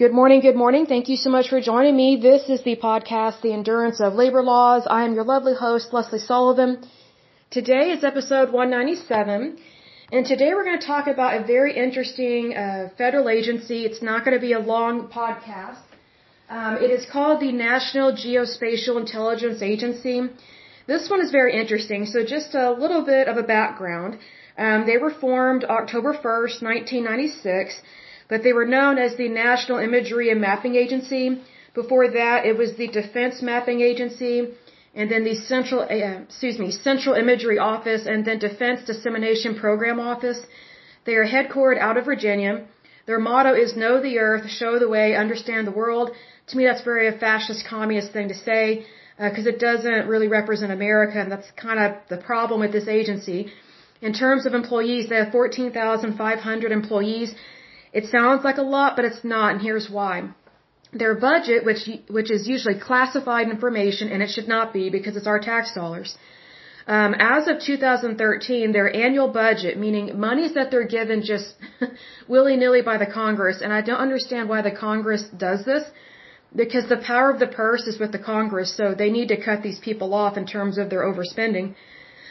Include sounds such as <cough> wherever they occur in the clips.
Good morning, good morning. Thank you so much for joining me. This is the podcast, The Endurance of Labor Laws. I am your lovely host, Lesley Sullivan. Today is episode 197, and today we're going to talk about a very interesting uh, federal agency. It's not going to be a long podcast. Um, it is called the National Geospatial Intelligence Agency. This one is very interesting. So just a little bit of a background. Um, they were formed October 1st, 1996, but they were known as the National Imagery and Mapping Agency. Before that, it was the Defense Mapping Agency, and then the Central, uh, excuse me, Central Imagery Office, and then Defense Dissemination Program Office. They are headquartered out of Virginia. Their motto is Know the Earth, Show the Way, Understand the World. To me, that's very a fascist communist thing to say because uh, it doesn't really represent America, and that's kind of the problem with this agency. In terms of employees, they have 14,500 employees. It sounds like a lot, but it's not, and here's why. Their budget, which which is usually classified information, and it should not be because it's our tax dollars. Um, as of 2013, their annual budget, meaning monies that they're given just <laughs> willy nilly by the Congress, and I don't understand why the Congress does this because the power of the purse is with the Congress, so they need to cut these people off in terms of their overspending.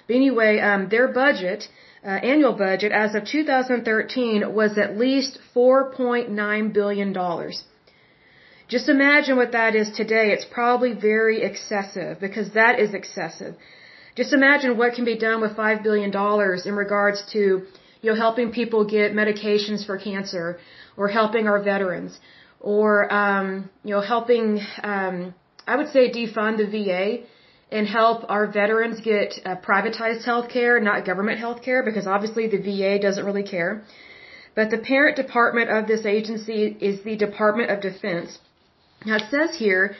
But anyway, um, their budget, uh, annual budget, as of 2013, was at least 4.9 billion dollars. Just imagine what that is today. It's probably very excessive because that is excessive. Just imagine what can be done with five billion dollars in regards to, you know, helping people get medications for cancer or helping our veterans or um, you know helping um, I would say defund the VA and help our veterans get uh, privatized health care, not government health care, because obviously the VA doesn't really care. But the parent department of this agency is the Department of Defense. Now it says here,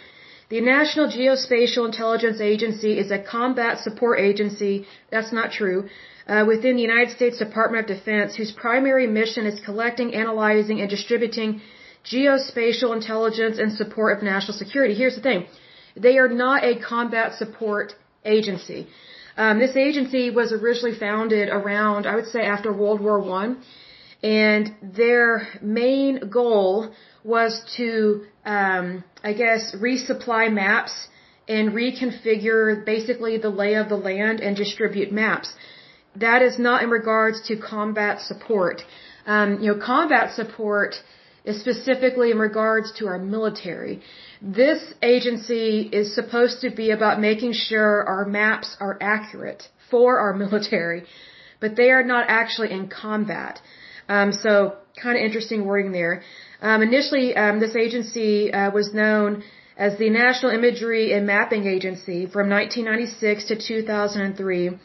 the National Geospatial Intelligence Agency is a combat support agency. That's not true. Uh, within the United States Department of Defense, whose primary mission is collecting, analyzing, and distributing geospatial intelligence and support of national security. Here's the thing. They are not a combat support agency. Um, this agency was originally founded around, I would say, after World War One, and their main goal was to, um, I guess, resupply maps and reconfigure basically the lay of the land and distribute maps. That is not in regards to combat support. Um, you know, combat support is specifically in regards to our military. This agency is supposed to be about making sure our maps are accurate for our <laughs> military, but they are not actually in combat. Um, so, kind of interesting wording there. Um, initially, um, this agency uh, was known as the National Imagery and Mapping Agency from 1996 to 2003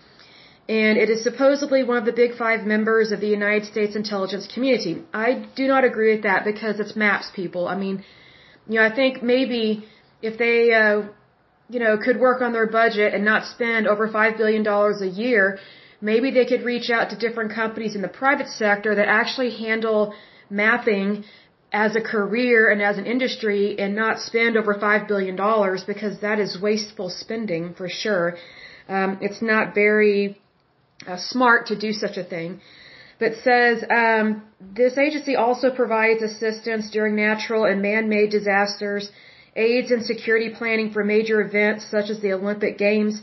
and it is supposedly one of the big five members of the United States intelligence community. I do not agree with that because it's maps people. I mean, you know, I think maybe if they, uh, you know, could work on their budget and not spend over five billion dollars a year, maybe they could reach out to different companies in the private sector that actually handle mapping as a career and as an industry and not spend over five billion dollars because that is wasteful spending for sure. Um, it's not very uh, smart to do such a thing. But says um, this agency also provides assistance during natural and man-made disasters, aids in security planning for major events such as the Olympic Games,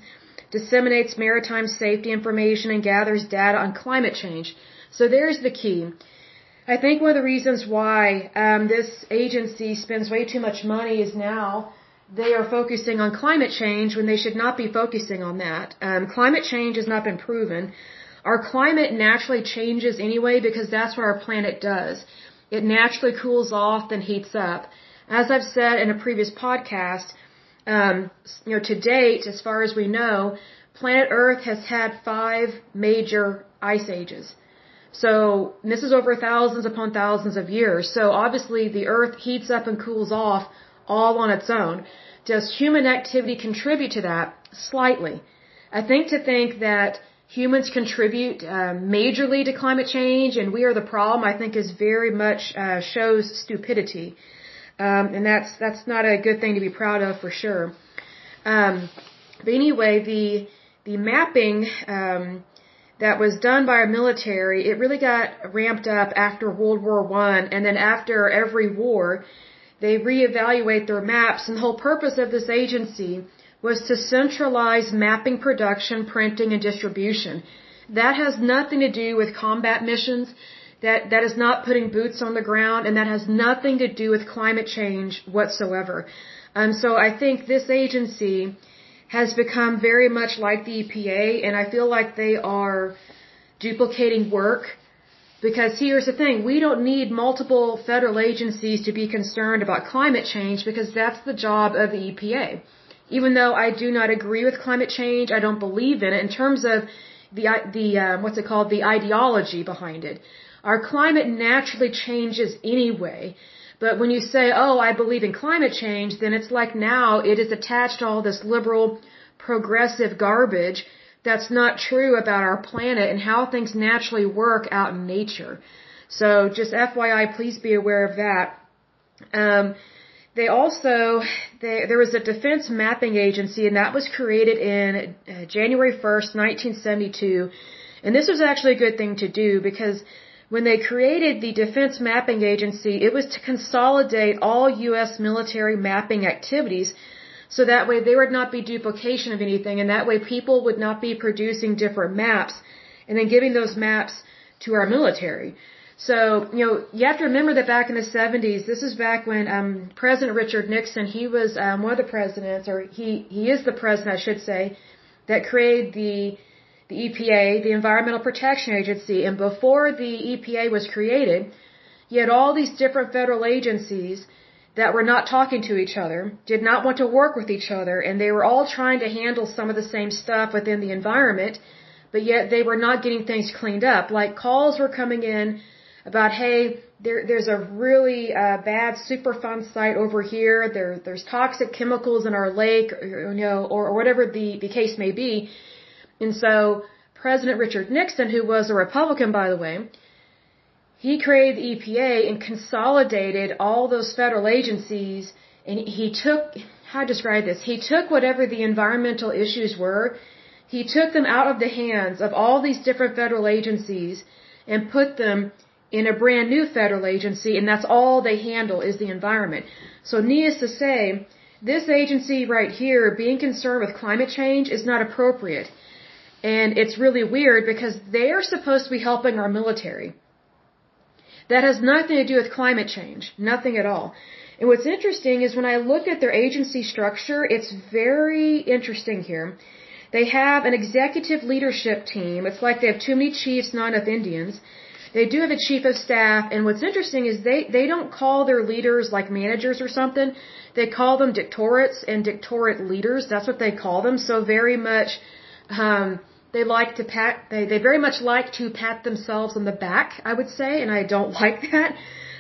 disseminates maritime safety information, and gathers data on climate change. So there's the key. I think one of the reasons why um, this agency spends way too much money is now they are focusing on climate change when they should not be focusing on that. Um, climate change has not been proven. Our climate naturally changes anyway because that's what our planet does. It naturally cools off then heats up. As I've said in a previous podcast, um, you know, to date, as far as we know, planet Earth has had five major ice ages. So this is over thousands upon thousands of years. So obviously the Earth heats up and cools off all on its own. Does human activity contribute to that? Slightly. I think to think that humans contribute uh, majorly to climate change and we are the problem, I think is very much uh, shows stupidity. Um, and that's that's not a good thing to be proud of for sure. Um, but anyway, the the mapping um, that was done by our military, it really got ramped up after World War One, and then after every war, they reevaluate their maps, and the whole purpose of this agency was to centralize mapping production, printing, and distribution. That has nothing to do with combat missions. That, that is not putting boots on the ground, and that has nothing to do with climate change whatsoever. Um, so I think this agency has become very much like the EPA, and I feel like they are duplicating work. Because here's the thing, we don't need multiple federal agencies to be concerned about climate change because that's the job of the EPA. Even though I do not agree with climate change, I don't believe in it in terms of the the um, what's it called the ideology behind it. Our climate naturally changes anyway. But when you say, oh, I believe in climate change, then it's like now it is attached to all this liberal, progressive garbage that's not true about our planet and how things naturally work out in nature. So just FYI, please be aware of that. Um, they also, they, there was a defense mapping agency and that was created in uh, January 1st, 1972. And this was actually a good thing to do because when they created the Defense Mapping Agency, it was to consolidate all U.S. military mapping activities so that way there would not be duplication of anything and that way people would not be producing different maps and then giving those maps to our military. So, you know, you have to remember that back in the 70s, this is back when um, President Richard Nixon, he was um, one of the presidents, or he, he is the president, I should say, that created the the EPA, the Environmental Protection Agency, and before the EPA was created, you had all these different federal agencies that were not talking to each other, did not want to work with each other, and they were all trying to handle some of the same stuff within the environment, but yet they were not getting things cleaned up. Like calls were coming in about, hey, there, there's a really uh, bad Superfund site over here. There, there's toxic chemicals in our lake, or, you know, or, or whatever the, the case may be. And so President Richard Nixon, who was a Republican, by the way, he created the EPA and consolidated all those federal agencies and he took, how to describe this? He took whatever the environmental issues were, he took them out of the hands of all these different federal agencies and put them in a brand new federal agency and that's all they handle is the environment. So needless to say, this agency right here being concerned with climate change is not appropriate. And it's really weird because they're supposed to be helping our military. That has nothing to do with climate change. Nothing at all. And what's interesting is when I look at their agency structure, it's very interesting here. They have an executive leadership team. It's like they have too many chiefs, not enough Indians. They do have a chief of staff, and what's interesting is they, they don't call their leaders like managers or something. They call them dictorates and dictorate leaders. That's what they call them. So very much, um, they like to pat they they very much like to pat themselves on the back i would say and i don't <laughs> like that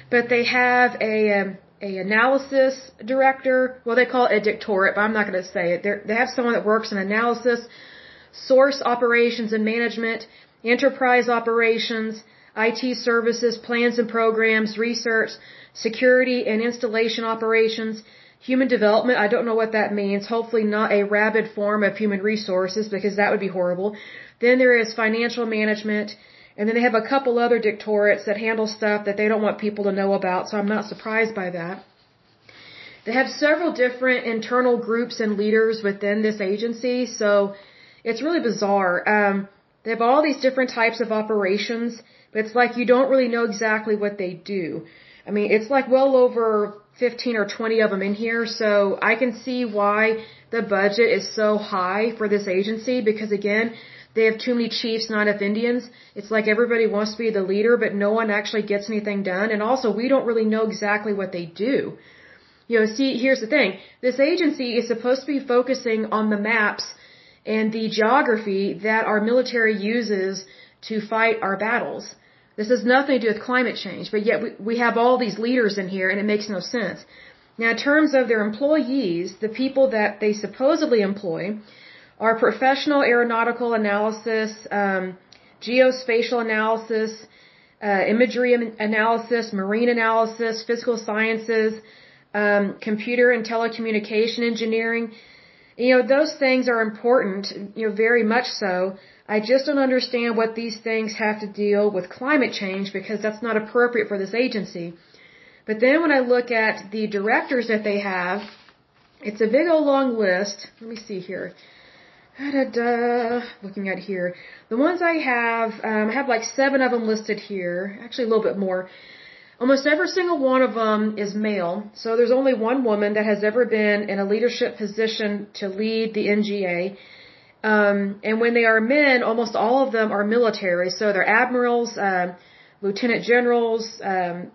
but they have a um, a analysis director well they call it a dictorate but i'm not going to say it They're, they have someone that works in analysis source operations and management enterprise operations IT services, plans and programs, research, security and installation operations, Human development, I don't know what that means. Hopefully not a rabid form of human resources because that would be horrible. Then there is financial management. And then they have a couple other dictorates that handle stuff that they don't want people to know about, so I'm not surprised by that. They have several different internal groups and leaders within this agency, so it's really bizarre. Um, they have all these different types of operations, but it's like you don't really know exactly what they do. I mean, it's like well over 15 or 20 of them in here, so I can see why the budget is so high for this agency because again, they have too many chiefs, not enough Indians. It's like everybody wants to be the leader, but no one actually gets anything done. And also, we don't really know exactly what they do. You know, see, here's the thing. This agency is supposed to be focusing on the maps and the geography that our military uses to fight our battles. This has nothing to do with climate change, but yet we, we have all these leaders in here and it makes no sense. Now, in terms of their employees, the people that they supposedly employ are professional aeronautical analysis, um, geospatial analysis, uh, imagery analysis, marine analysis, physical sciences, um, computer and telecommunication engineering. You know, those things are important, you know, very much so. I just don't understand what these things have to deal with climate change because that's not appropriate for this agency. But then when I look at the directors that they have, it's a big old long list. Let me see here. Da, da, da. Looking at here, the ones I have, um, I have like seven of them listed here. Actually, a little bit more. Almost every single one of them is male. So there's only one woman that has ever been in a leadership position to lead the NGA. Um, and when they are men, almost all of them are military. So they're admirals, um, lieutenant generals, um,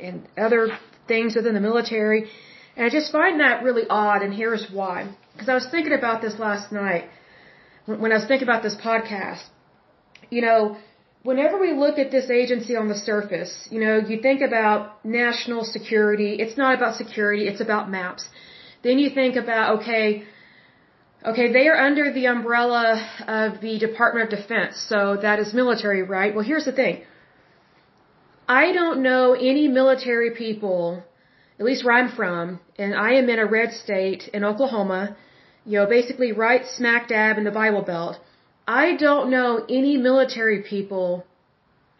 and other things within the military. And I just find that really odd, and here's why. Because I was thinking about this last night when I was thinking about this podcast. You know, whenever we look at this agency on the surface, you know, you think about national security. It's not about security, it's about maps. Then you think about, okay, okay, they are under the umbrella of the Department of Defense, so that is military, right? Well, here's the thing. I don't know any military people, at least where I'm from, and I am in a red state in Oklahoma, you know, basically right smack dab in the Bible Belt. I don't know any military people,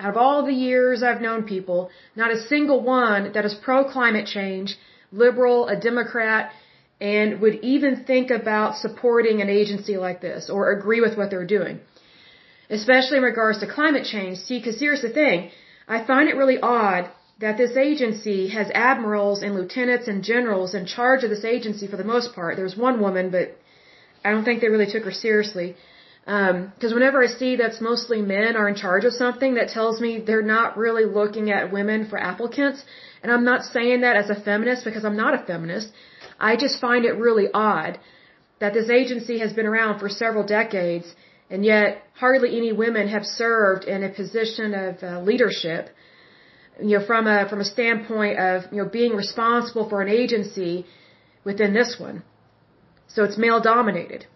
out of all the years I've known people, not a single one that is pro climate change, liberal, a Democrat, and would even think about supporting an agency like this or agree with what they're doing. Especially in regards to climate change. See, because here's the thing. I find it really odd that this agency has admirals and lieutenants and generals in charge of this agency for the most part. There's one woman, but I don't think they really took her seriously. Because um, whenever I see that's mostly men are in charge of something, that tells me they're not really looking at women for applicants. And I'm not saying that as a feminist because I'm not a feminist. I just find it really odd that this agency has been around for several decades and yet hardly any women have served in a position of uh, leadership you know from a from a standpoint of you know being responsible for an agency within this one. So it's male dominated.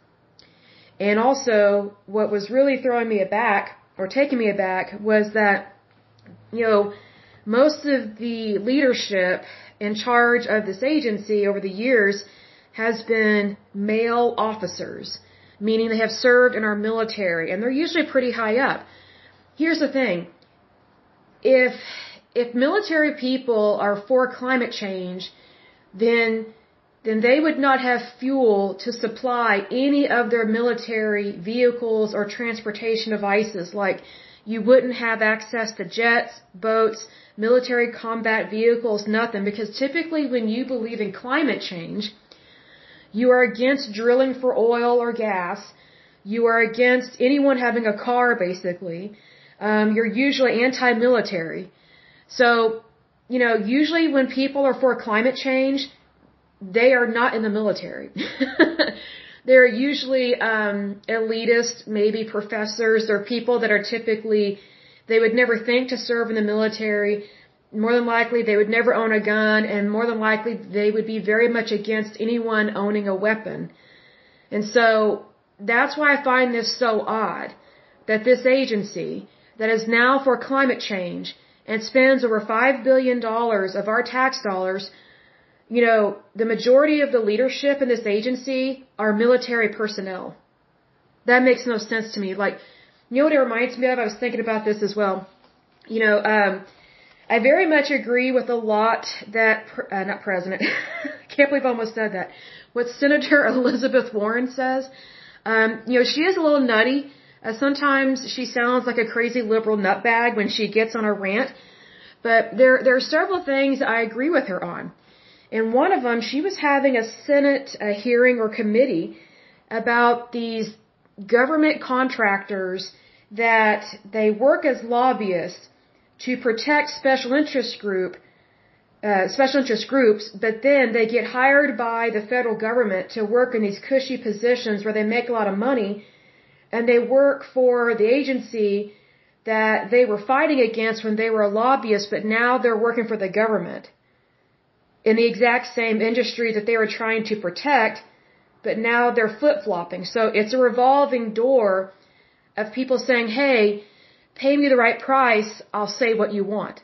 And also, what was really throwing me aback, or taking me aback, was that, you know, most of the leadership in charge of this agency over the years has been male officers, meaning they have served in our military, and they're usually pretty high up. Here's the thing. If, if military people are for climate change, then then they would not have fuel to supply any of their military vehicles or transportation devices. Like, you wouldn't have access to jets, boats, military combat vehicles, nothing. Because typically, when you believe in climate change, you are against drilling for oil or gas. You are against anyone having a car, basically. Um, you're usually anti-military. So, you know, usually when people are for climate change, they are not in the military. <laughs> They're usually um, elitist, maybe professors. They're people that are typically, they would never think to serve in the military. More than likely, they would never own a gun, and more than likely, they would be very much against anyone owning a weapon. And so, that's why I find this so odd that this agency that is now for climate change and spends over $5 billion of our tax dollars you know, the majority of the leadership in this agency are military personnel. That makes no sense to me. Like, you know what it reminds me of? I was thinking about this as well. You know, um, I very much agree with a lot that, uh, not president, <laughs> can't believe I almost said that, what Senator <laughs> Elizabeth Warren says. Um, you know, she is a little nutty. Uh, sometimes she sounds like a crazy liberal nutbag when she gets on a rant. But there, there are several things I agree with her on. And one of them, she was having a Senate a hearing or committee about these government contractors that they work as lobbyists to protect special interest group, uh, special interest groups, but then they get hired by the federal government to work in these cushy positions where they make a lot of money, and they work for the agency that they were fighting against when they were a lobbyist, but now they're working for the government in the exact same industry that they were trying to protect, but now they're flip flopping. So it's a revolving door of people saying, hey, pay me the right price, I'll say what you want.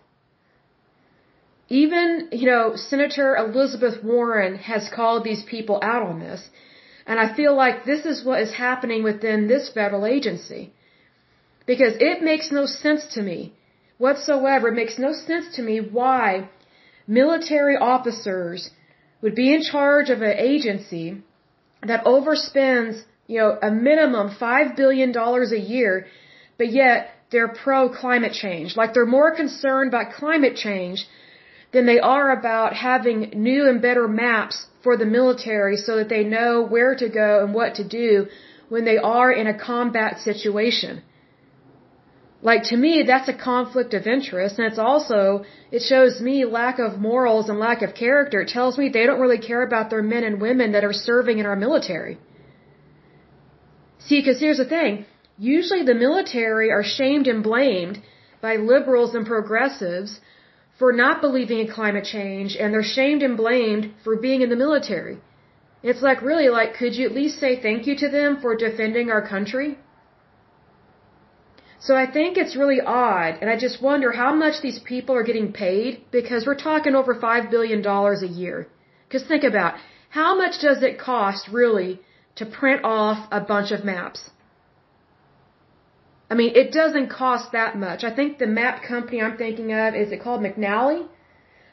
Even, you know, Senator Elizabeth Warren has called these people out on this. And I feel like this is what is happening within this federal agency. Because it makes no sense to me whatsoever. It makes no sense to me why military officers would be in charge of an agency that overspends, you know, a minimum $5 billion a year, but yet they're pro climate change. Like they're more concerned about climate change than they are about having new and better maps for the military so that they know where to go and what to do when they are in a combat situation. Like to me, that's a conflict of interest, and it's also, it shows me lack of morals and lack of character. It tells me they don't really care about their men and women that are serving in our military. See, because here's the thing. Usually the military are shamed and blamed by liberals and progressives for not believing in climate change, and they're shamed and blamed for being in the military. It's like, really, like, could you at least say thank you to them for defending our country? So I think it's really odd, and I just wonder how much these people are getting paid because we're talking over $5 billion a year. Because think about, how much does it cost really to print off a bunch of maps? I mean, it doesn't cost that much. I think the map company I'm thinking of, is it called McNally?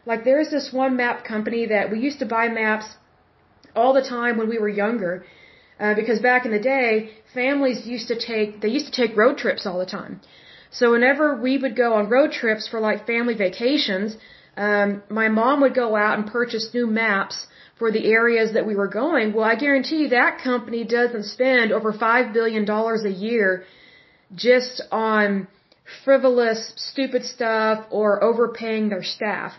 Like there's this one map company that we used to buy maps all the time when we were younger uh, because back in the day, families used to take they used to take road trips all the time. So whenever we would go on road trips for like family vacations, um, my mom would go out and purchase new maps for the areas that we were going. Well, I guarantee you that company doesn't spend over five billion dollars a year just on frivolous, stupid stuff or overpaying their staff.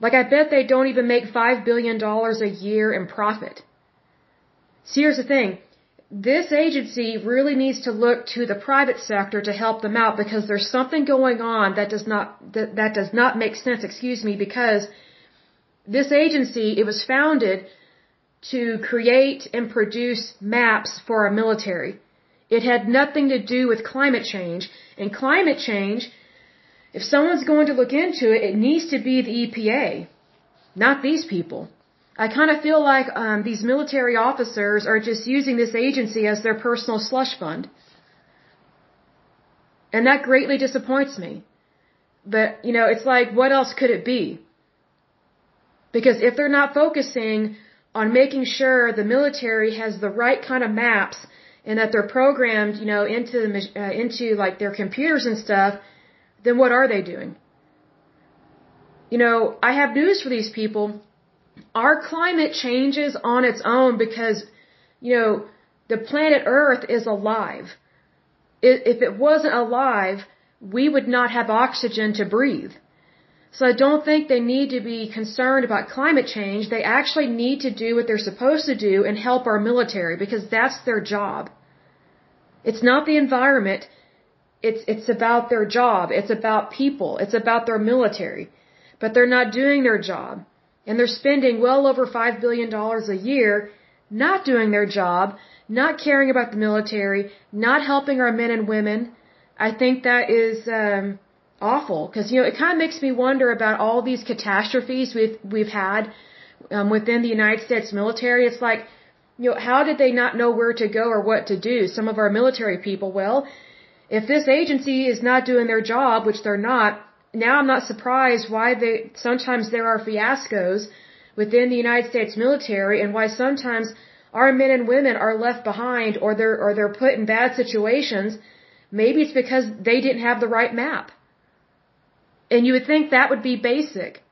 Like I bet they don't even make five billion dollars a year in profit. See, here's the thing. This agency really needs to look to the private sector to help them out because there's something going on that does not that, that does not make sense, excuse me, because this agency it was founded to create and produce maps for our military. It had nothing to do with climate change. And climate change, if someone's going to look into it, it needs to be the EPA, not these people. I kind of feel like um, these military officers are just using this agency as their personal slush fund. And that greatly disappoints me. But, you know, it's like, what else could it be? Because if they're not focusing on making sure the military has the right kind of maps and that they're programmed, you know, into the, uh, into like their computers and stuff, then what are they doing? You know, I have news for these people our climate changes on its own because, you know, the planet Earth is alive. If it wasn't alive, we would not have oxygen to breathe. So I don't think they need to be concerned about climate change. They actually need to do what they're supposed to do and help our military because that's their job. It's not the environment. It's, it's about their job. It's about people. It's about their military. But they're not doing their job and they're spending well over $5 billion a year not doing their job, not caring about the military, not helping our men and women. I think that is um, awful because you know it kind of makes me wonder about all these catastrophes we've we've had um, within the United States military. It's like you know how did they not know where to go or what to do? Some of our military people. Well, if this agency is not doing their job, which they're not, now I'm not surprised why they sometimes there are fiascos within the United States military and why sometimes our men and women are left behind or they're or they're put in bad situations. Maybe it's because they didn't have the right map. And you would think that would be basic.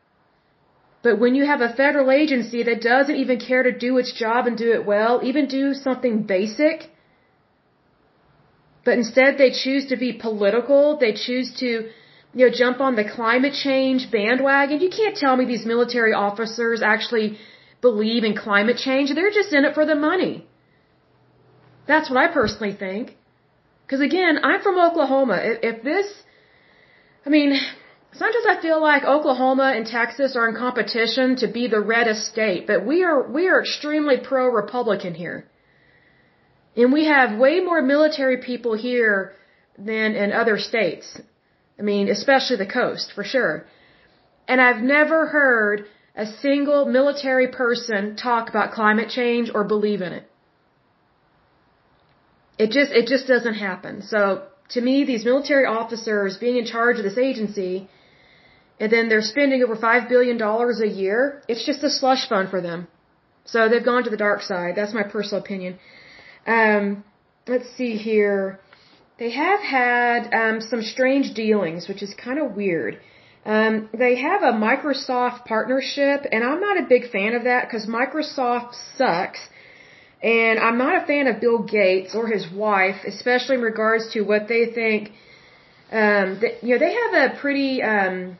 But when you have a federal agency that doesn't even care to do its job and do it well, even do something basic, but instead they choose to be political, they choose to you know, jump on the climate change bandwagon. You can't tell me these military officers actually believe in climate change. They're just in it for the money. That's what I personally think. Because again, I'm from Oklahoma. If this, I mean, sometimes I feel like Oklahoma and Texas are in competition to be the reddest state, but we are, we are extremely pro-Republican here. And we have way more military people here than in other states. I mean, especially the coast, for sure. And I've never heard a single military person talk about climate change or believe in it. It just, it just doesn't happen. So, to me, these military officers being in charge of this agency, and then they're spending over $5 billion a year. It's just a slush fund for them. So they've gone to the dark side. That's my personal opinion. Um, let's see here. They have had um, some strange dealings, which is kind of weird. Um, they have a Microsoft partnership, and I'm not a big fan of that because Microsoft sucks. And I'm not a fan of Bill Gates or his wife, especially in regards to what they think. Um, they, you know, they have a pretty um,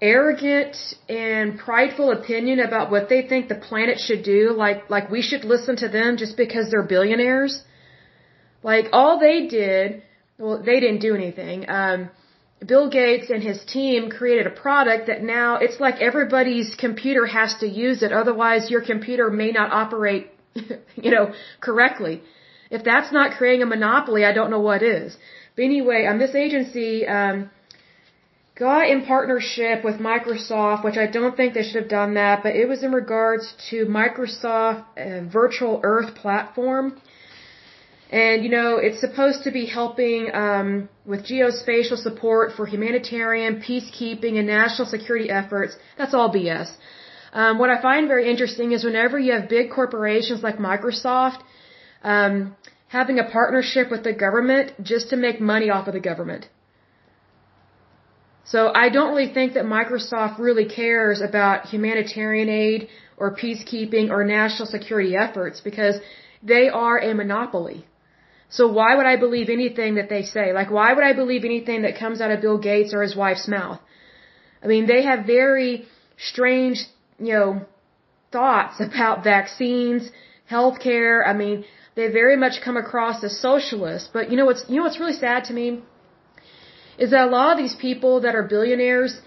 arrogant and prideful opinion about what they think the planet should do. Like, like we should listen to them just because they're billionaires. Like all they did, well, they didn't do anything. Um, Bill Gates and his team created a product that now it's like everybody's computer has to use it. Otherwise, your computer may not operate, <laughs> you know, correctly. If that's not creating a monopoly, I don't know what is. But anyway, um, this agency um, got in partnership with Microsoft, which I don't think they should have done that, but it was in regards to Microsoft uh, Virtual Earth platform. And, you know, it's supposed to be helping um, with geospatial support for humanitarian, peacekeeping, and national security efforts. That's all BS. Um, what I find very interesting is whenever you have big corporations like Microsoft um, having a partnership with the government just to make money off of the government. So I don't really think that Microsoft really cares about humanitarian aid or peacekeeping or national security efforts because they are a monopoly. So why would I believe anything that they say? Like, why would I believe anything that comes out of Bill Gates or his wife's mouth? I mean, they have very strange, you know, thoughts <laughs> about vaccines, healthcare. I mean, they very much come across as socialists. But you know what's, you know what's really sad to me? Is that a lot of these people that are billionaires,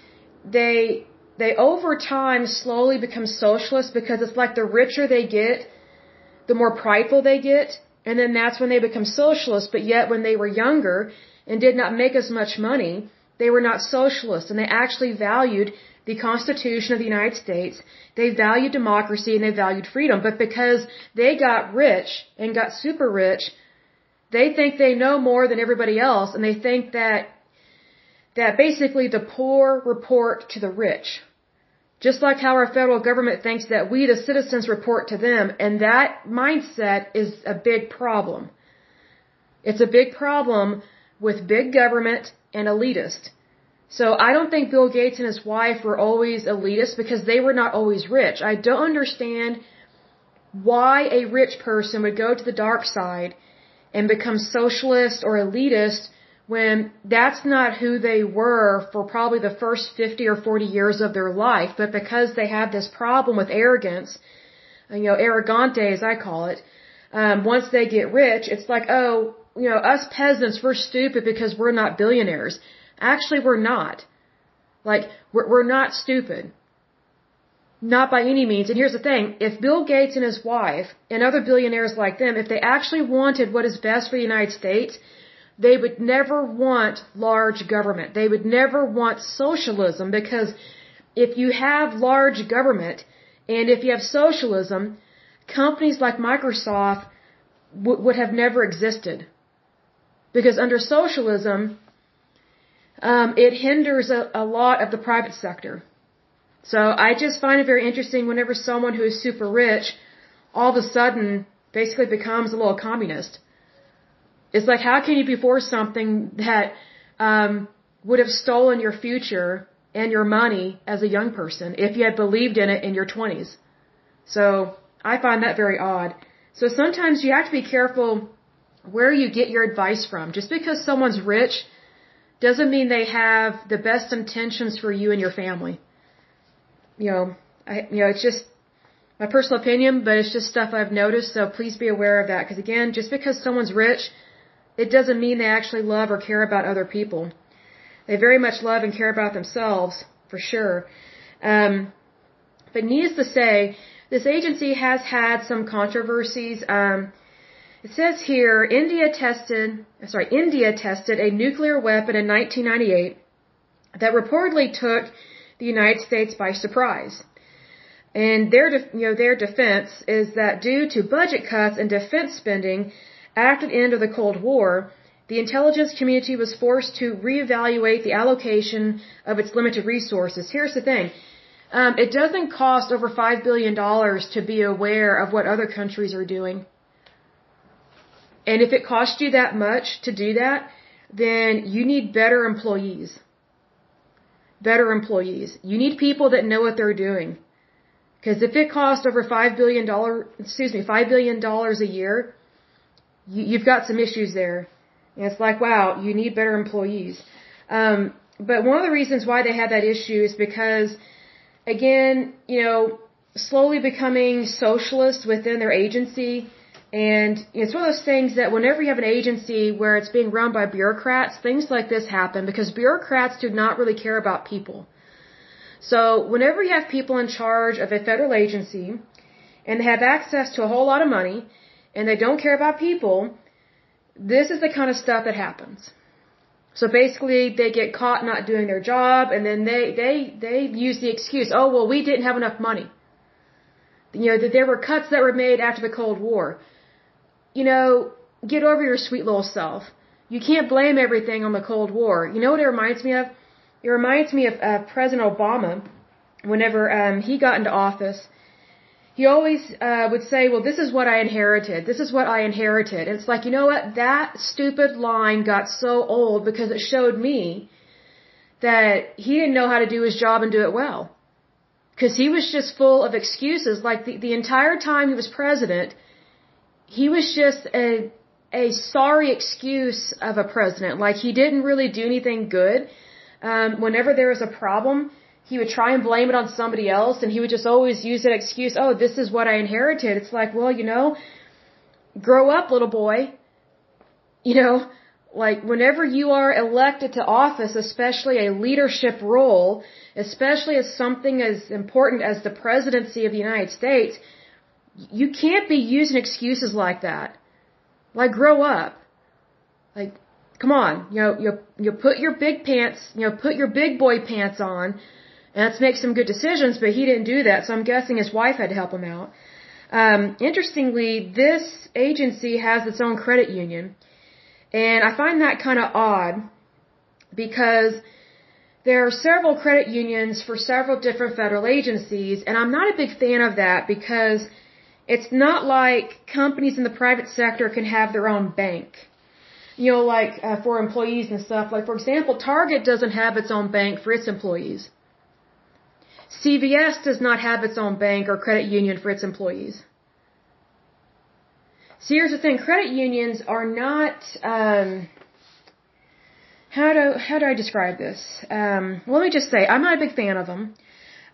they, they over time slowly become socialists because it's like the richer they get, the more prideful they get and then that's when they become socialists, but yet when they were younger and did not make as much money, they were not socialists and they actually valued the Constitution of the United States. They valued democracy and they valued freedom. But because they got rich and got super rich, they think they know more than everybody else and they think that that basically the poor report to the rich. Just like how our federal government thinks that we, the citizens, report to them, and that mindset is a big problem. It's a big problem with big government and elitist. So I don't think Bill Gates and his wife were always elitist because they were not always rich. I don't understand why a rich person would go to the dark side and become socialist or elitist when that's not who they were for probably the first 50 or 40 years of their life, but because they have this problem with arrogance, you know, arrogante as I call it, um, once they get rich, it's like, oh, you know, us peasants, we're stupid because we're not billionaires. Actually, we're not. Like, we're, we're not stupid. Not by any means. And here's the thing. If Bill Gates and his wife and other billionaires like them, if they actually wanted what is best for the United States, they would never want large government. They would never want socialism because if you have large government and if you have socialism, companies like Microsoft would have never existed. Because under socialism, um, it hinders a, a lot of the private sector. So I just find it very interesting whenever someone who is super rich all of a sudden basically becomes a little communist. It's like how can you be for something that um, would have stolen your future and your money as a young person if you had believed in it in your 20s? So I find that very odd. So sometimes you have to be careful where you get your advice from. Just because someone's rich doesn't mean they have the best intentions for you and your family. You know, I, you know, it's just my personal opinion, but it's just stuff I've noticed. So please be aware of that. Because again, just because someone's rich it doesn't mean they actually love or care about other people. They very much love and care about themselves, for sure. Um, but needless to say, this agency has had some controversies. Um, it says here, India tested, sorry, India tested a nuclear weapon in 1998 that reportedly took the United States by surprise. And their, you know, their defense is that due to budget cuts and defense spending, after the end of the Cold War, the intelligence community was forced to reevaluate the allocation of its limited resources. Here's the thing. Um, it doesn't cost over $5 billion to be aware of what other countries are doing. And if it costs you that much to do that, then you need better employees. Better employees. You need people that know what they're doing. Because if it costs over $5 billion, excuse me, $5 billion a year, you, you've got some issues there. And it's like, wow, you need better employees. Um, but one of the reasons why they had that issue is because, again, you know, slowly becoming socialist within their agency. And it's one of those things that whenever you have an agency where it's being run by bureaucrats, things like this happen because bureaucrats do not really care about people. So whenever you have people in charge of a federal agency and they have access to a whole lot of money and they don't care about people, this is the kind of stuff that happens. So basically they get caught not doing their job and then they, they, they use the excuse, oh well we didn't have enough money. You know, that there were cuts that were made after the Cold War. You know, get over your sweet little self. You can't blame everything on the Cold War. You know what it reminds me of? It reminds me of uh, President Obama whenever um, he got into office he always uh, would say, "Well, this is what I inherited. This is what I inherited." And it's like, you know what? That stupid line got so old because it showed me that he didn't know how to do his job and do it well. Because he was just full of excuses. Like the, the entire time he was president, he was just a a sorry excuse of a president. Like he didn't really do anything good. Um, whenever there was a problem, he would try and blame it on somebody else and he would just always use that excuse, oh, this is what I inherited. It's like, well, you know, grow up, little boy. You know, like whenever you are elected to office, especially a leadership role, especially as something as important as the presidency of the United States, you can't be using excuses like that. Like grow up. Like come on, you know, you you put your big pants, you know, put your big boy pants on and let's make some good decisions, but he didn't do that, so I'm guessing his wife had to help him out. Um, interestingly, this agency has its own credit union, and I find that kind of odd because there are several credit unions for several different federal agencies, and I'm not a big fan of that because it's not like companies in the private sector can have their own bank. You know, like uh, for employees and stuff. Like, for example, Target doesn't have its own bank for its employees. CVS does not have its own bank or credit union for its employees. See, here's the thing: credit unions are not. Um, how do how do I describe this? Um, let me just say, I'm not a big fan of them.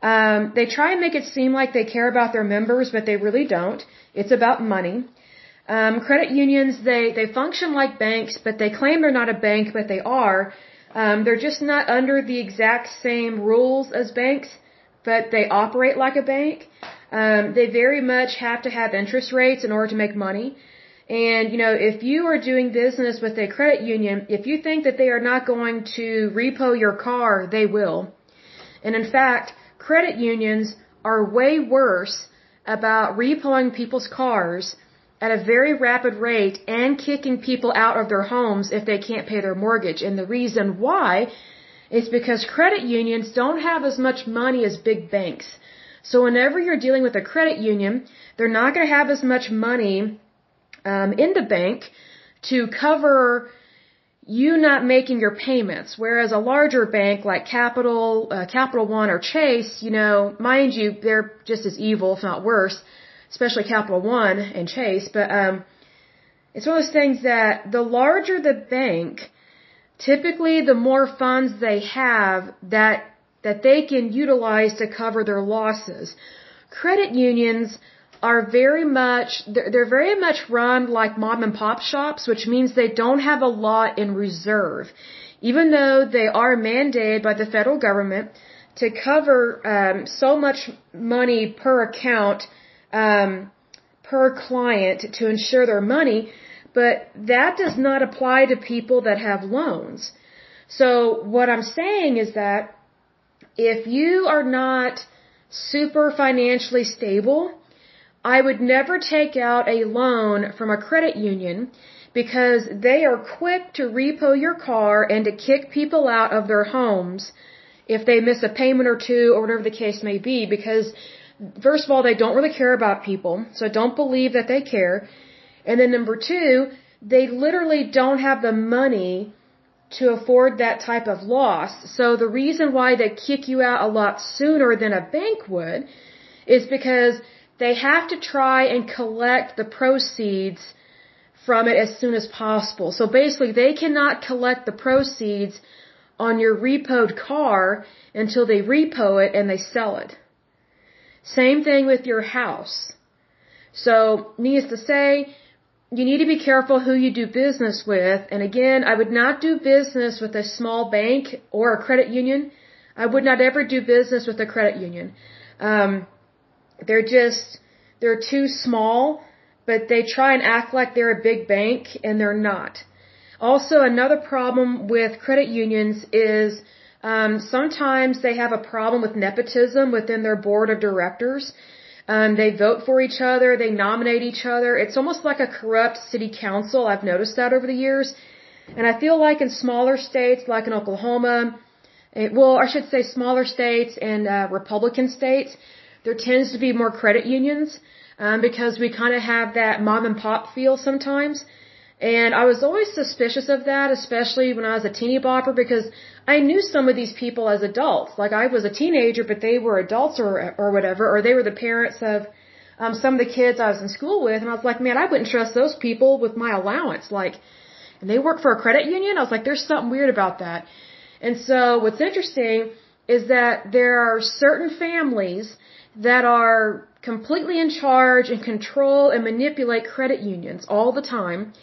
Um, they try and make it seem like they care about their members, but they really don't. It's about money. Um, credit unions they they function like banks, but they claim they're not a bank, but they are. Um, they're just not under the exact same rules as banks but they operate like a bank. Um, they very much have to have interest rates in order to make money. And, you know, if you are doing business with a credit union, if you think that they are not going to repo your car, they will. And in fact, credit unions are way worse about repoing people's cars at a very rapid rate and kicking people out of their homes if they can't pay their mortgage. And the reason why it's because credit unions don't have as much money as big banks. So whenever you're dealing with a credit union, they're not going to have as much money um, in the bank to cover you not making your payments. Whereas a larger bank like Capital, uh, Capital One or Chase, you know, mind you, they're just as evil, if not worse, especially Capital One and Chase. But um, it's one of those things that the larger the bank, typically the more funds they have that that they can utilize to cover their losses. Credit unions are very much they're, very much run like mom and pop shops, which means they don't have a lot in reserve, even though they are mandated by the federal government to cover um, so much money per account um, per client to ensure their money but that does not apply to people that have loans. So what I'm saying is that if you are not super financially stable, I would never take out a loan from a credit union because they are quick to repo your car and to kick people out of their homes if they miss a payment or two or whatever the case may be because first of all they don't really care about people so don't believe that they care and then number two they literally don't have the money to afford that type of loss so the reason why they kick you out a lot sooner than a bank would is because they have to try and collect the proceeds from it as soon as possible. So basically, they cannot collect the proceeds on your repoed car until they repo it and they sell it. Same thing with your house. So, needless to say, you need to be careful who you do business with. And again, I would not do business with a small bank or a credit union. I would not ever do business with a credit union. Um, they're just, they're too small but they try and act like they're a big bank and they're not. Also, another problem with credit unions is um, sometimes they have a problem with nepotism within their board of directors. Um, they vote for each other, they nominate each other. It's almost like a corrupt city council. I've noticed that over the years. And I feel like in smaller states, like in Oklahoma, it, well, I should say smaller states and uh, Republican states, there tends to be more credit unions um, because we kind of have that mom and pop feel sometimes. And I was always suspicious of that, especially when I was a teeny bopper, because I knew some of these people as adults. Like I was a teenager, but they were adults or or whatever, or they were the parents of um, some of the kids I was in school with, and I was like, man, I wouldn't trust those people with my allowance. Like, and they work for a credit union. I was like, there's something weird about that. And so what's interesting is that there are certain families that are completely in charge and control and manipulate credit unions all the time.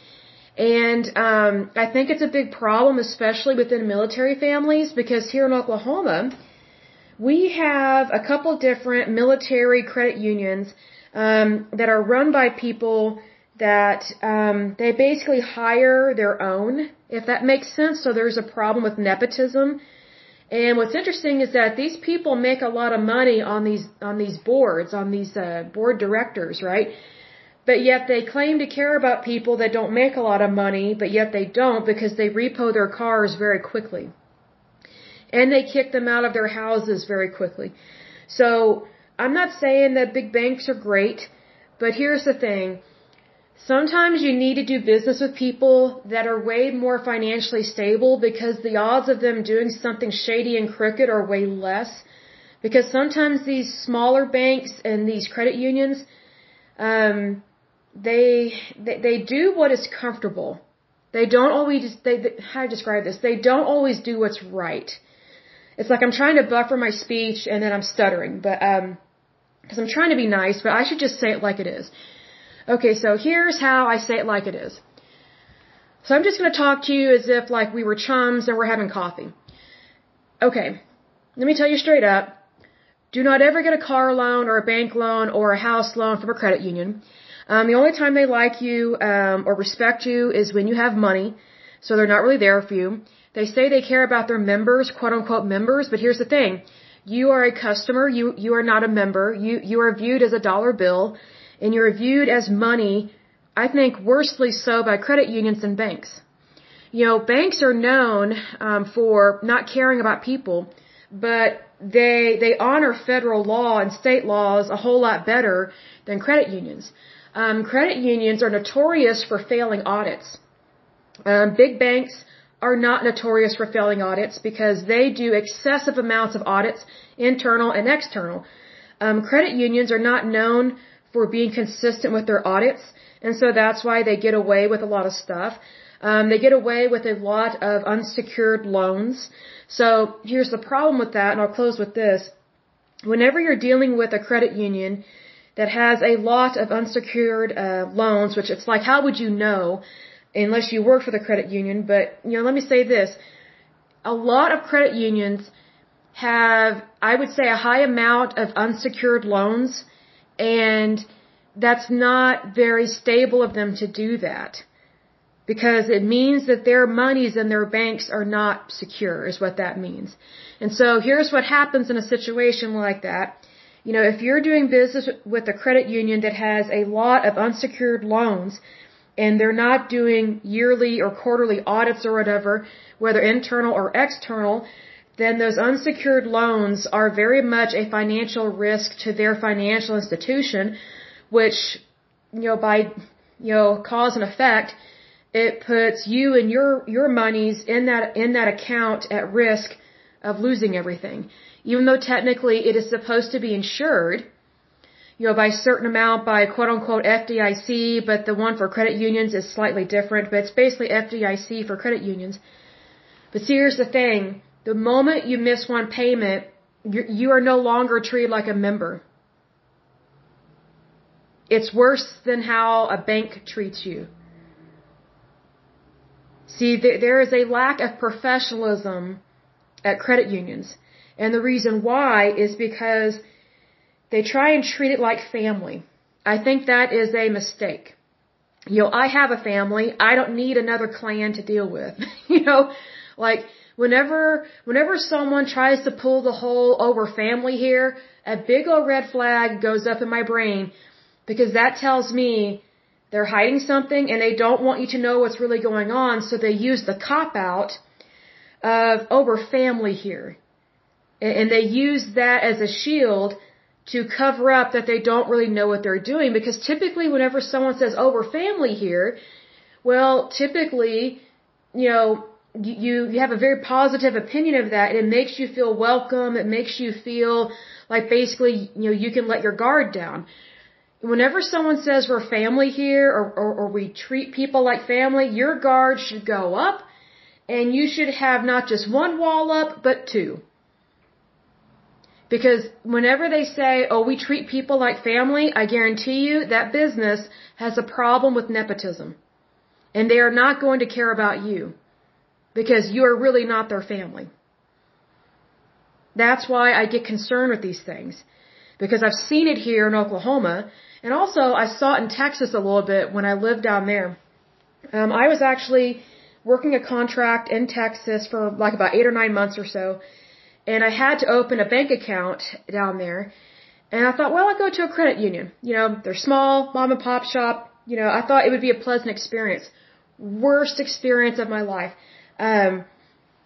And um, I think it's a big problem, especially within military families, because here in Oklahoma, we have a couple different military credit unions um, that are run by people that um, they basically hire their own, if that makes sense. So there's a problem with nepotism and what's interesting is that these people make a lot of money on these on these boards, on these uh, board directors, right? But yet they claim to care about people that don't make a lot of money, but yet they don't because they repo their cars very quickly. And they kick them out of their houses very quickly. So I'm not saying that big banks are great, but here's the thing. Sometimes you need to do business with people that are way more financially stable because the odds of them doing something shady and crooked are way less. Because sometimes these smaller banks and these credit unions, um, they, they they do what is comfortable. They don't always they, they how to describe this? They don't always do what's right. It's like I'm trying to buffer my speech and then I'm stuttering, but um, because I'm trying to be nice, but I should just say it like it is. Okay, so here's how I say it like it is. So I'm just going to talk to you as if like we were chums and we're having coffee. Okay, let me tell you straight up. Do not ever get a car loan or a bank loan or a house loan from a credit union. Um, the only time they like you um, or respect you is when you have money, so they're not really there for you. They say they care about their members, quote unquote members, but here's the thing: you are a customer. You you are not a member. You you are viewed as a dollar bill and you're viewed as money, I think worsely so by credit unions and banks. You know, banks are known um, for not caring about people, but they they honor federal law and state laws a whole lot better than credit unions. Um, credit unions are notorious for failing audits. Um, big banks are not notorious for failing audits because they do excessive amounts of audits, internal and external. Um, credit unions are not known for being consistent with their audits, and so that's why they get away with a lot of stuff. Um, they get away with a lot of unsecured loans. So here's the problem with that, and I'll close with this. Whenever you're dealing with a credit union that has a lot of unsecured uh, loans, which it's like, how would you know unless you work for the credit union? But, you know, let me say this. A lot of credit unions have, I would say, a high amount of unsecured loans and that's not very stable of them to do that. Because it means that their monies in their banks are not secure, is what that means. And so here's what happens in a situation like that. You know, if you're doing business with a credit union that has a lot of unsecured loans, and they're not doing yearly or quarterly audits or whatever, whether internal or external, then those unsecured loans are very much a financial risk to their financial institution, which, you know, by, you know, cause and effect, it puts you and your, your monies in that, in that account at risk of losing everything. Even though technically it is supposed to be insured, you know, by a certain amount by quote unquote FDIC, but the one for credit unions is slightly different, but it's basically FDIC for credit unions. But see, here's the thing. The moment you miss one payment, you, are no longer treated like a member. It's worse than how a bank treats you. See, there is a lack of professionalism at credit unions. And the reason why is because they try and treat it like family. I think that is a mistake. You know, I have a family. I don't need another clan to deal with. <laughs> you know, like whenever whenever someone tries to pull the whole oh, over family here, a big old red flag goes up in my brain because that tells me they're hiding something and they don't want you to know what's really going on, so they use the cop out of oh, over family here. And they use that as a shield to cover up that they don't really know what they're doing because typically whenever someone says, oh, we're family here, well, typically, you know, you, you have a very positive opinion of that and it makes you feel welcome. It makes you feel like basically, you know, you can let your guard down. Whenever someone says we're family here or, or, or we treat people like family, your guard should go up and you should have not just one wall up, but two. Because whenever they say, oh, we treat people like family, I guarantee you that business has a problem with nepotism. And they are not going to care about you. Because you are really not their family. That's why I get concerned with these things. Because I've seen it here in Oklahoma. And also I saw it in Texas a little bit when I lived down there. Um, I was actually working a contract in Texas for like about eight or nine months or so and I had to open a bank account down there. And I thought, well, I'll go to a credit union. You know, they're small, mom and pop shop. You know, I thought it would be a pleasant experience. Worst experience of my life. Um,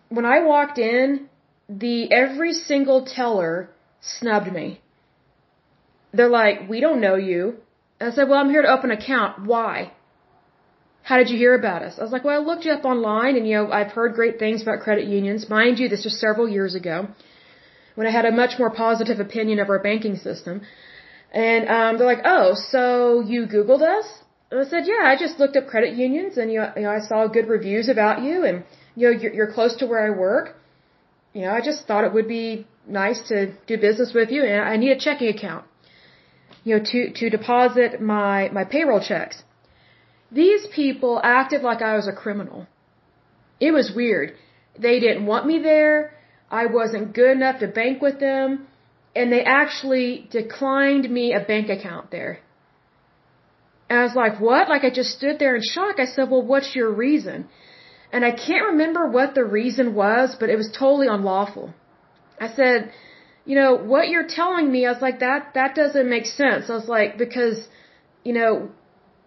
when I walked in, the every single teller snubbed me. They're like, we don't know you. I said, well, I'm here to open an account. Why? How did you hear about us? I was like, well, I looked you up online and, you know, I've heard great things about credit unions. Mind you, this was several years ago when I had a much more positive opinion of our banking system. And, um, they're like, oh, so you Googled us? And I said, yeah, I just looked up credit unions and, you know, I saw good reviews about you and, you know, you're, you're close to where I work. You know, I just thought it would be nice to do business with you and I need a checking account, you know, to, to deposit my, my payroll checks. These people acted like I was a criminal. It was weird. They didn't want me there. I wasn't good enough to bank with them. And they actually declined me a bank account there. And I was like, what? Like I just stood there in shock. I said, well, what's your reason? And I can't remember what the reason was, but it was totally unlawful. I said, you know, what you're telling me, I was like, that, that doesn't make sense. I was like, because, you know,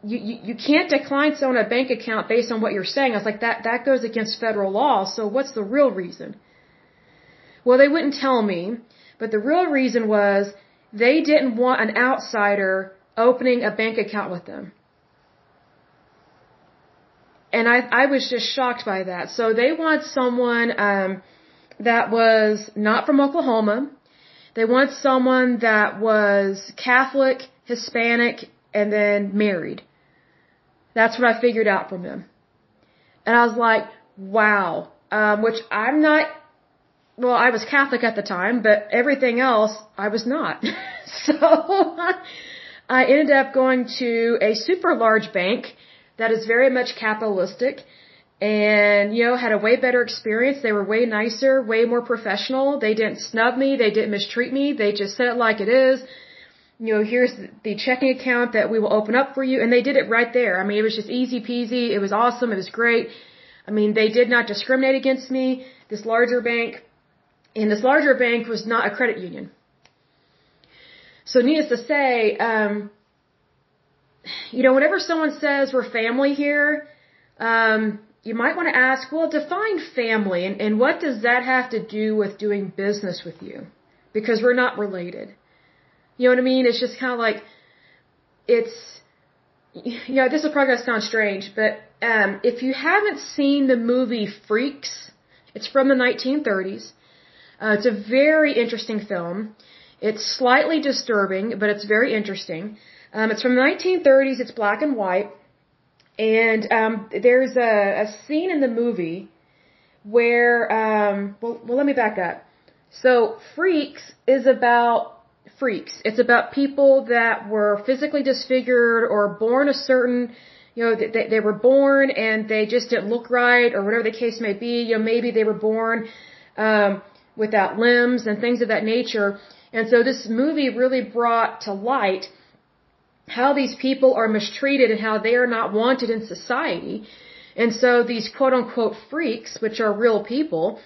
you, you, you can't decline someone a bank account based on what you're saying. I was like, that, that goes against federal law, so what's the real reason? Well, they wouldn't tell me, but the real reason was they didn't want an outsider opening a bank account with them. And I, I was just shocked by that. So they want someone, um, that was not from Oklahoma. They want someone that was Catholic, Hispanic, and then married. That's what I figured out from him. And I was like, wow. Um, which I'm not, well, I was Catholic at the time, but everything else I was not. <laughs> so I ended up going to a super large bank that is very much capitalistic and, you know, had a way better experience. They were way nicer, way more professional. They didn't snub me. They didn't mistreat me. They just said it like it is you know, here's the checking account that we will open up for you. And they did it right there. I mean, it was just easy peasy. It was awesome. It was great. I mean, they did not discriminate against me. This larger bank, and this larger bank was not a credit union. So needless to say, um, you know, whenever someone says we're family here, um, you might want to ask, well, define family and, and what does that have to do with doing business with you? Because we're not related. You know what I mean? It's just kind of like, it's, you know, this will probably sound strange, but um, if you haven't seen the movie Freaks, it's from the 1930s. Uh, it's a very interesting film. It's slightly disturbing, but it's very interesting. Um, it's from the 1930s. It's black and white. And um, there's a, a scene in the movie where, um, well, well, let me back up. So, Freaks is about freaks. It's about people that were physically disfigured or born a certain, you know, they, they were born and they just didn't look right or whatever the case may be. You know, maybe they were born um, without limbs and things of that nature. And so this movie really brought to light how these people are mistreated and how they are not wanted in society. And so these quote unquote freaks, which are real people,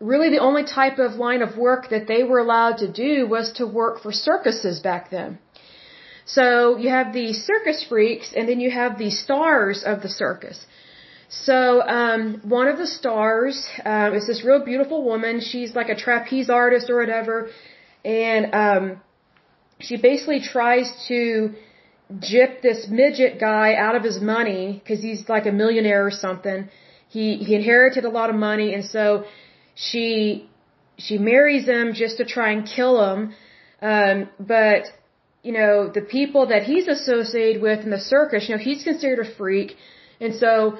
really the only type of line of work that they were allowed to do was to work for circuses back then. So you have the circus freaks and then you have the stars of the circus. So um, one of the stars uh, is this real beautiful woman. She's like a trapeze artist or whatever, and um, she basically tries to gyp this midget guy out of his money because he's like a millionaire or something. He he inherited a lot of money, and so she she marries him just to try and kill him. Um, but you know the people that he's associated with in the circus, you know he's considered a freak, and so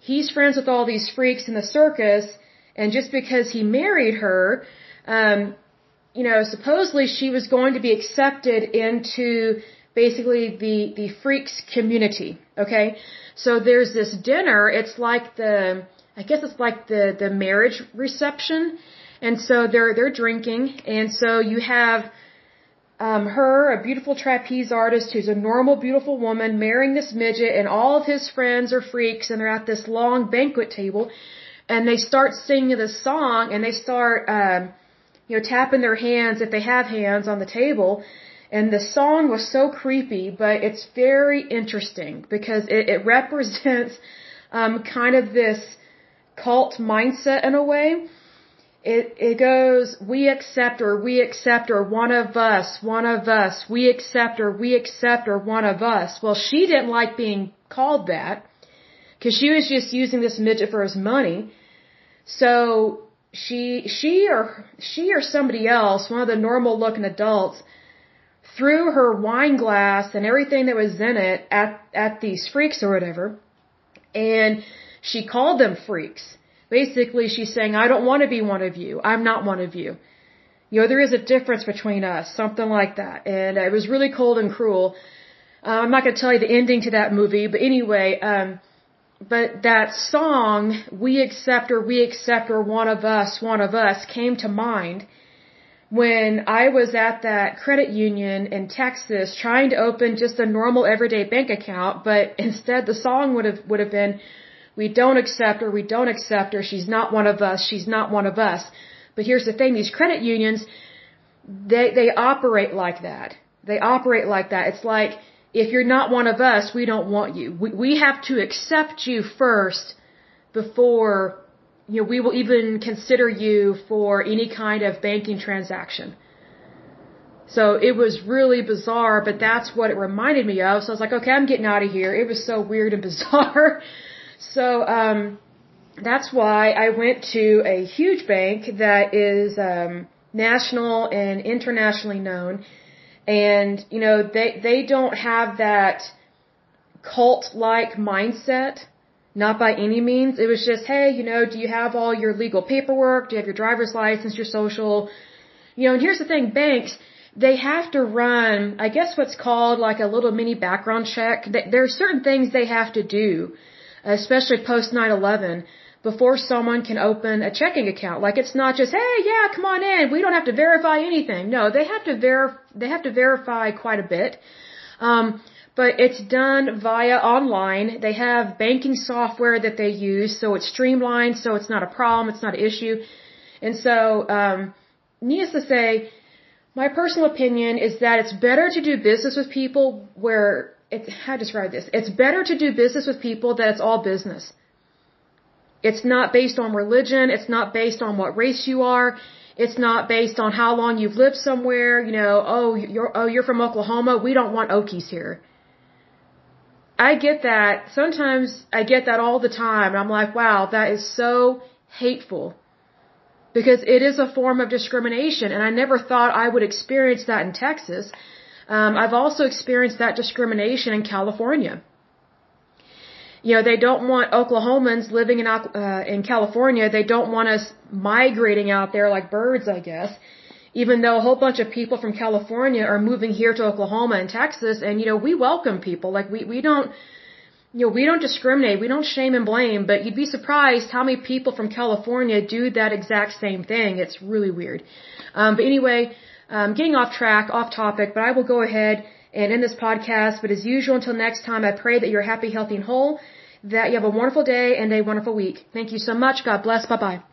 he's friends with all these freaks in the circus. And just because he married her, um, you know, supposedly she was going to be accepted into basically the the freaks community. Okay, so there's this dinner. It's like the I guess it's like the the marriage reception, and so they're they're drinking, and so you have. Um, her, a beautiful trapeze artist who's a normal, beautiful woman, marrying this midget, and all of his friends are freaks, and they're at this long banquet table, and they start singing this song, and they start, um, you know, tapping their hands if they have hands on the table, and the song was so creepy, but it's very interesting because it, it represents um, kind of this cult mindset in a way. It, it goes, we accept or we accept or one of us, one of us, we accept or we accept or one of us. Well, she didn't like being called that because she was just using this midget for his money. So she, she or, she or somebody else, one of the normal looking adults, threw her wine glass and everything that was in it at at these freaks or whatever and she called them freaks. Basically she's saying i don't want to be one of you. I'm not one of you. You know there is a difference between us something like that and it was really cold and cruel. Uh, i'm not going to tell you the ending to that movie but anyway um but that song we accept or we accept or one of us one of us came to mind when I was at that credit union in Texas trying to open just a normal everyday bank account, but instead the song would have would have been we don't accept her, we don't accept her, she's not one of us, she's not one of us. But here's the thing, these credit unions they they operate like that. They operate like that. It's like if you're not one of us, we don't want you. We we have to accept you first before you know, we will even consider you for any kind of banking transaction. So it was really bizarre, but that's what it reminded me of. So I was like, okay, I'm getting out of here. It was so weird and <laughs> bizarre. So, um, that's why I went to a huge bank that is, um, national and internationally known. And, you know, they, they don't have that cult-like mindset not by any means. It was just, hey, you know, do you have all your legal paperwork? Do you have your driver's license, your social? You know, and here's the thing, banks, they have to run, I guess what's called like a little mini background check. There are certain things they have to do, especially post 9-11, before someone can open a checking account. Like it's not just, hey, yeah, come on in. We don't have to verify anything. No, they have to verify, they have to verify quite a bit. Um, but it's done via online. They have banking software that they use, so it's streamlined, so it's not a problem, it's not an issue. And so, um, needless to say, my personal opinion is that it's better to do business with people where it's how to describe this. It's better to do business with people that it's all business. It's not based on religion. It's not based on what race you are. It's not based on how long you've lived somewhere. You know, oh, you're oh you're from Oklahoma. We don't want Okies here. I get that. Sometimes I get that all the time. I'm like, wow, that is so hateful. Because it is a form of discrimination, and I never thought I would experience that in Texas. Um, I've also experienced that discrimination in California. You know, they don't want Oklahomans living in uh, in California. They don't want us migrating out there like birds, I guess. Even though a whole bunch of people from California are moving here to Oklahoma and Texas, and you know, we welcome people. Like we we don't you know, we don't discriminate, we don't shame and blame, but you'd be surprised how many people from California do that exact same thing. It's really weird. Um, but anyway, um, getting off track, off topic, but I will go ahead and end this podcast. But as usual, until next time, I pray that you're happy, healthy, and whole, that you have a wonderful day and a wonderful week. Thank you so much. God bless. Bye bye.